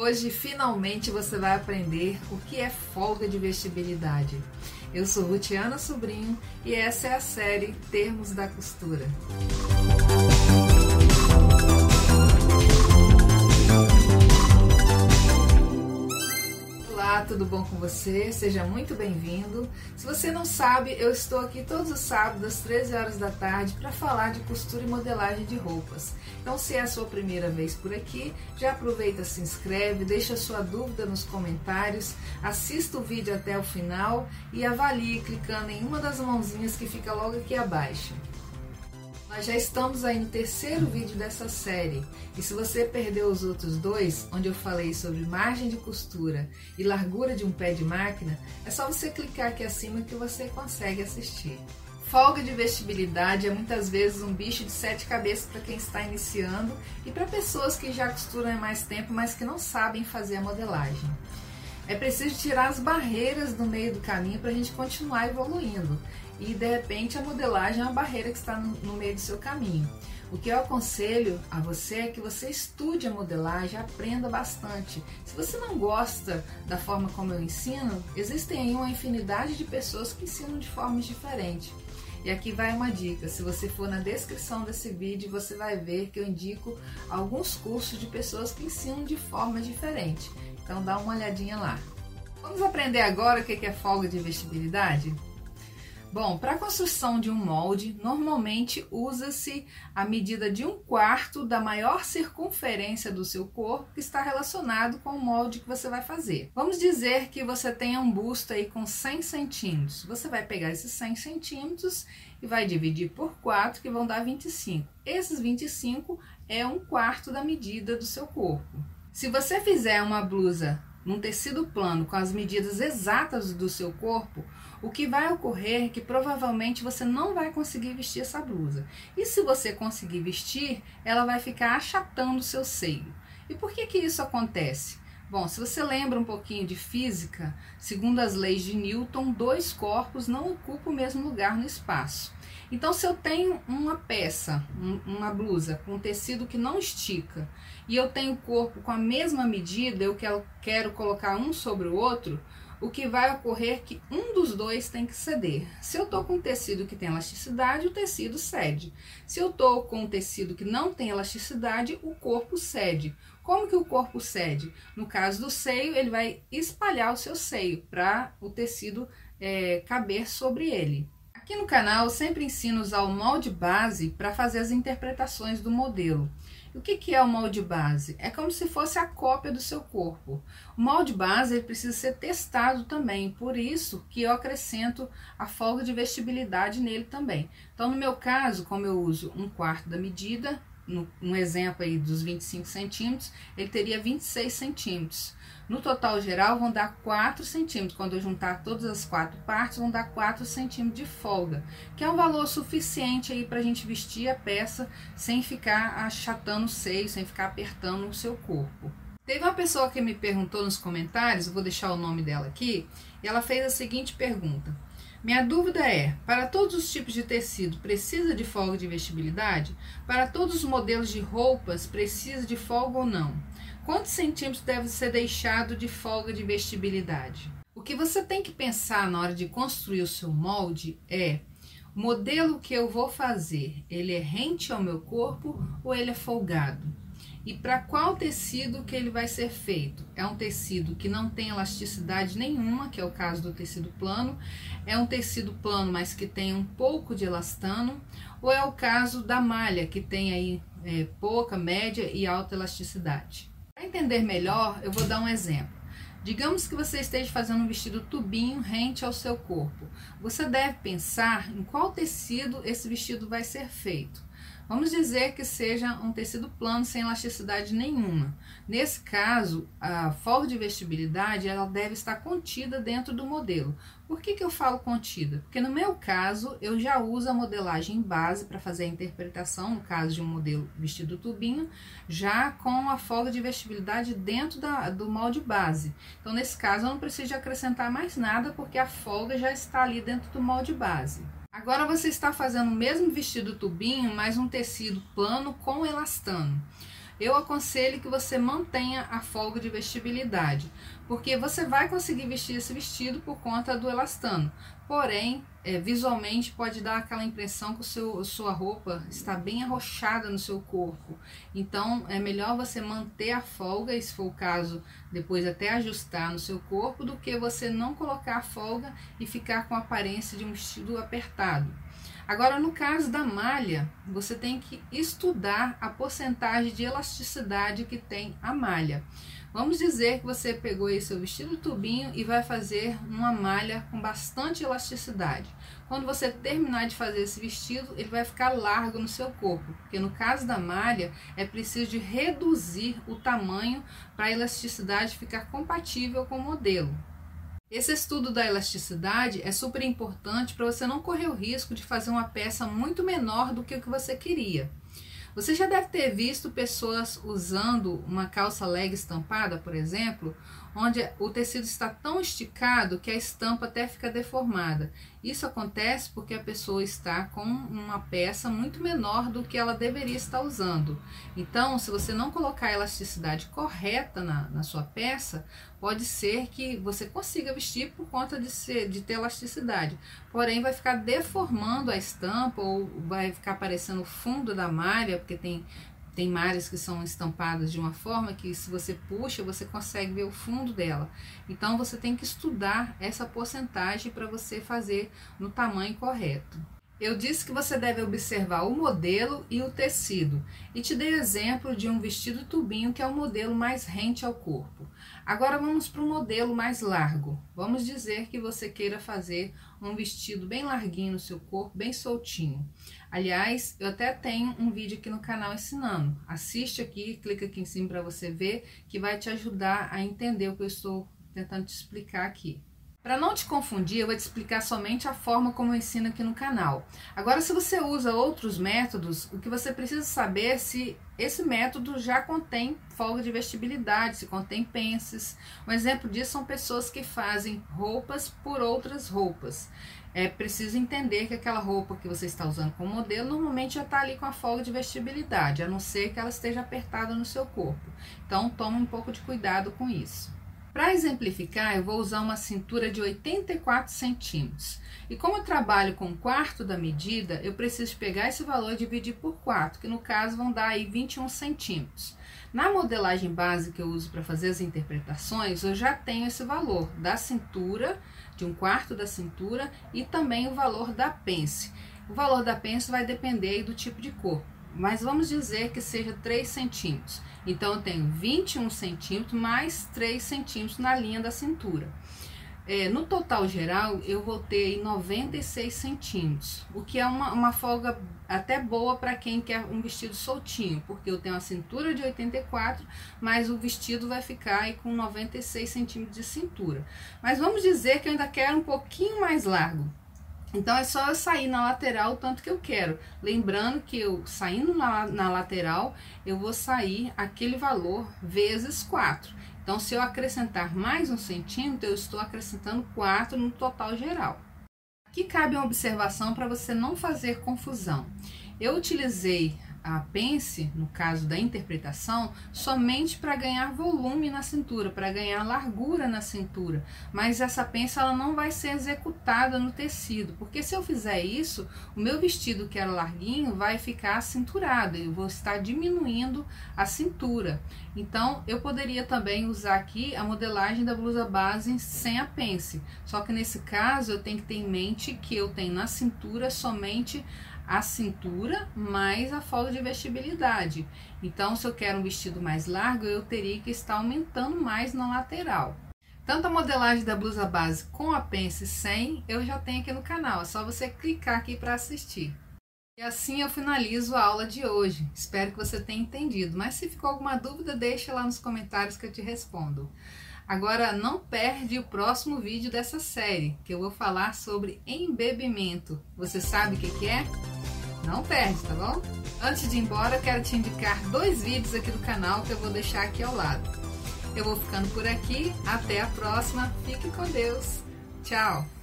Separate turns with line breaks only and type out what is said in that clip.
Hoje, finalmente, você vai aprender o que é folga de vestibilidade. Eu sou Rutiana Sobrinho e essa é a série Termos da Costura. Olá, tudo bom com você? Seja muito bem-vindo. Se você não sabe, eu estou aqui todos os sábados às 13 horas da tarde para falar de costura e modelagem de roupas. Então, se é a sua primeira vez por aqui, já aproveita, se inscreve, deixa sua dúvida nos comentários, assista o vídeo até o final e avalie clicando em uma das mãozinhas que fica logo aqui abaixo. Nós já estamos aí no terceiro vídeo dessa série. E se você perdeu os outros dois, onde eu falei sobre margem de costura e largura de um pé de máquina, é só você clicar aqui acima que você consegue assistir. Folga de vestibilidade é muitas vezes um bicho de sete cabeças para quem está iniciando e para pessoas que já costuram há mais tempo, mas que não sabem fazer a modelagem. É preciso tirar as barreiras do meio do caminho para a gente continuar evoluindo e de repente a modelagem é uma barreira que está no, meio do seu caminho. O que eu aconselho a você é que você estude a modelagem, aprenda bastante. Se você não gosta da forma como eu ensino, existem aí uma infinidade de pessoas que ensinam de formas diferentes. E aqui vai uma dica: se você for na descrição desse vídeo, você vai ver que eu indico alguns cursos de pessoas que ensinam de forma diferente. Então dá uma olhadinha lá. Vamos aprender agora o que é folga de vestibilidade? Bom, para a construção de um molde, normalmente usa-se a medida de um quarto da maior circunferência do seu corpo que está relacionado com o molde que você vai fazer. Vamos dizer que você tenha um busto aí com 100 centímetros. Você vai pegar esses 100 centímetros e vai dividir por 4, que vão dar 25. Esses 25 é um quarto da medida do seu corpo. Se você fizer uma blusa num tecido plano com as medidas exatas do seu corpo, o que vai ocorrer é que provavelmente você não vai conseguir vestir essa blusa. E se você conseguir vestir, ela vai ficar achatando o seu seio. E por que que isso acontece? Bom, se você lembra um pouquinho de física, segundo as leis de Newton, dois corpos não ocupam o mesmo lugar no espaço. Então, se eu tenho uma peça, uma blusa com tecido que não estica, e eu tenho o corpo com a mesma medida, eu quero colocar um sobre o outro, o que vai ocorrer é que um dos dois tem que ceder. Se eu estou com um tecido que tem elasticidade, o tecido cede. Se eu estou com um tecido que não tem elasticidade, o corpo cede. Como que o corpo cede? No caso do seio, ele vai espalhar o seu seio para o tecido é, caber sobre ele. Aqui no canal eu sempre ensino a usar o molde base para fazer as interpretações do modelo. O que, que é o molde base? É como se fosse a cópia do seu corpo. O molde base ele precisa ser testado também, por isso que eu acrescento a folga de vestibilidade nele também. Então, no meu caso, como eu uso um quarto da medida, no, exemplo aí dos 25 centímetros, ele teria 26 centímetros. No total geral, vão dar 4 centímetros. Quando eu juntar todas as quatro partes, vão dar 4 centímetros de folga, que é um valor suficiente aí para a gente vestir a peça sem ficar achatando o seio, sem ficar apertando o seu corpo. Teve uma pessoa que me perguntou nos comentários, eu vou deixar o nome dela aqui, e ela fez a seguinte pergunta. Minha dúvida é: para todos os tipos de tecido precisa de folga de vestibilidade? Para todos os modelos de roupas precisa de folga ou não? Quantos centímetros deve ser deixado de folga de vestibilidade? O que você tem que pensar na hora de construir o seu molde é o modelo que eu vou fazer, ele é rente ao meu corpo ou ele é folgado? E para qual tecido que ele vai ser feito? É um tecido que não tem elasticidade nenhuma, que é o caso do tecido plano, é um tecido plano, mas que tem um pouco de elastano, ou é o caso da malha, que tem aí é, pouca, média e alta elasticidade. Para entender melhor, eu vou dar um exemplo. Digamos que você esteja fazendo um vestido tubinho rente ao seu corpo. Você deve pensar em qual tecido esse vestido vai ser feito. Vamos dizer que seja um tecido plano sem elasticidade nenhuma. Nesse caso, a folga de vestibilidade ela deve estar contida dentro do modelo. Por que, que eu falo contida? Porque no meu caso, eu já uso a modelagem base para fazer a interpretação, no caso de um modelo vestido tubinho, já com a folga de vestibilidade dentro da, do molde base. Então, nesse caso, eu não preciso acrescentar mais nada, porque a folga já está ali dentro do molde base. Agora você está fazendo o mesmo vestido tubinho, mas um tecido plano com elastano. Eu aconselho que você mantenha a folga de vestibilidade, porque você vai conseguir vestir esse vestido por conta do elastano. Porém, é, visualmente pode dar aquela impressão que o seu, sua roupa está bem arrochada no seu corpo. Então, é melhor você manter a folga, e se for o caso, depois até ajustar no seu corpo, do que você não colocar a folga e ficar com a aparência de um vestido apertado. Agora, no caso da malha, você tem que estudar a porcentagem de elasticidade que tem a malha. Vamos dizer que você pegou aí seu vestido tubinho e vai fazer uma malha com bastante elasticidade. Quando você terminar de fazer esse vestido, ele vai ficar largo no seu corpo, porque no caso da malha é preciso de reduzir o tamanho para a elasticidade ficar compatível com o modelo. Esse estudo da elasticidade é super importante para você não correr o risco de fazer uma peça muito menor do que o que você queria. Você já deve ter visto pessoas usando uma calça leg estampada, por exemplo, onde o tecido está tão esticado que a estampa até fica deformada. Isso acontece porque a pessoa está com uma peça muito menor do que ela deveria estar usando. Então, se você não colocar a elasticidade correta na, na sua peça, pode ser que você consiga vestir por conta de, ser, de ter elasticidade. Porém, vai ficar deformando a estampa ou vai ficar aparecendo o fundo da malha, porque tem tem malhas que são estampadas de uma forma que se você puxa, você consegue ver o fundo dela. Então você tem que estudar essa porcentagem para você fazer no tamanho correto. Eu disse que você deve observar o modelo e o tecido e te dei exemplo de um vestido tubinho que é o modelo mais rente ao corpo. Agora vamos para o modelo mais largo. Vamos dizer que você queira fazer um vestido bem larguinho no seu corpo, bem soltinho. Aliás, eu até tenho um vídeo aqui no canal ensinando. Assiste aqui, clica aqui em cima para você ver, que vai te ajudar a entender o que eu estou tentando te explicar aqui. Para não te confundir, eu vou te explicar somente a forma como eu ensino aqui no canal. Agora, se você usa outros métodos, o que você precisa saber é se esse método já contém folga de vestibilidade, se contém pences. Um exemplo disso são pessoas que fazem roupas por outras roupas. É preciso entender que aquela roupa que você está usando como modelo normalmente já está ali com a folga de vestibilidade, a não ser que ela esteja apertada no seu corpo. Então, tome um pouco de cuidado com isso. Para exemplificar, eu vou usar uma cintura de 84 centímetros. E como eu trabalho com um quarto da medida, eu preciso pegar esse valor e dividir por 4, que no caso vão dar aí 21 centímetros. Na modelagem base que eu uso para fazer as interpretações, eu já tenho esse valor da cintura, de um quarto da cintura, e também o valor da pence. O valor da pence vai depender do tipo de corpo mas vamos dizer que seja 3 centímetros. Então, eu tenho 21 centímetros mais 3 centímetros na linha da cintura. É, no total geral, eu vou ter 96 centímetros, o que é uma, uma folga até boa para quem quer um vestido soltinho, porque eu tenho a cintura de 84, mas o vestido vai ficar aí com 96 centímetros de cintura. Mas vamos dizer que eu ainda quero um pouquinho mais largo. Então é só eu sair na lateral o tanto que eu quero. Lembrando que eu saindo na, na lateral, eu vou sair aquele valor vezes 4. Então, se eu acrescentar mais um centímetro, eu estou acrescentando 4 no total geral. Aqui cabe uma observação para você não fazer confusão. Eu utilizei a pence, no caso da interpretação, somente para ganhar volume na cintura, para ganhar largura na cintura. Mas essa pence ela não vai ser executada no tecido, porque se eu fizer isso, o meu vestido que era larguinho vai ficar cinturado, eu vou estar diminuindo a cintura. Então, eu poderia também usar aqui a modelagem da blusa base sem a pence. Só que nesse caso, eu tenho que ter em mente que eu tenho na cintura somente a cintura mais a folga de vestibilidade. Então, se eu quero um vestido mais largo, eu teria que estar aumentando mais na lateral. Tanto a modelagem da blusa base com a pence sem, eu já tenho aqui no canal. É só você clicar aqui para assistir. E assim eu finalizo a aula de hoje. Espero que você tenha entendido. Mas se ficou alguma dúvida, deixa lá nos comentários que eu te respondo. Agora não perde o próximo vídeo dessa série, que eu vou falar sobre embebimento. Você sabe o que, que é? Não perde, tá bom? Antes de ir embora, quero te indicar dois vídeos aqui do canal que eu vou deixar aqui ao lado. Eu vou ficando por aqui, até a próxima, fique com Deus, tchau!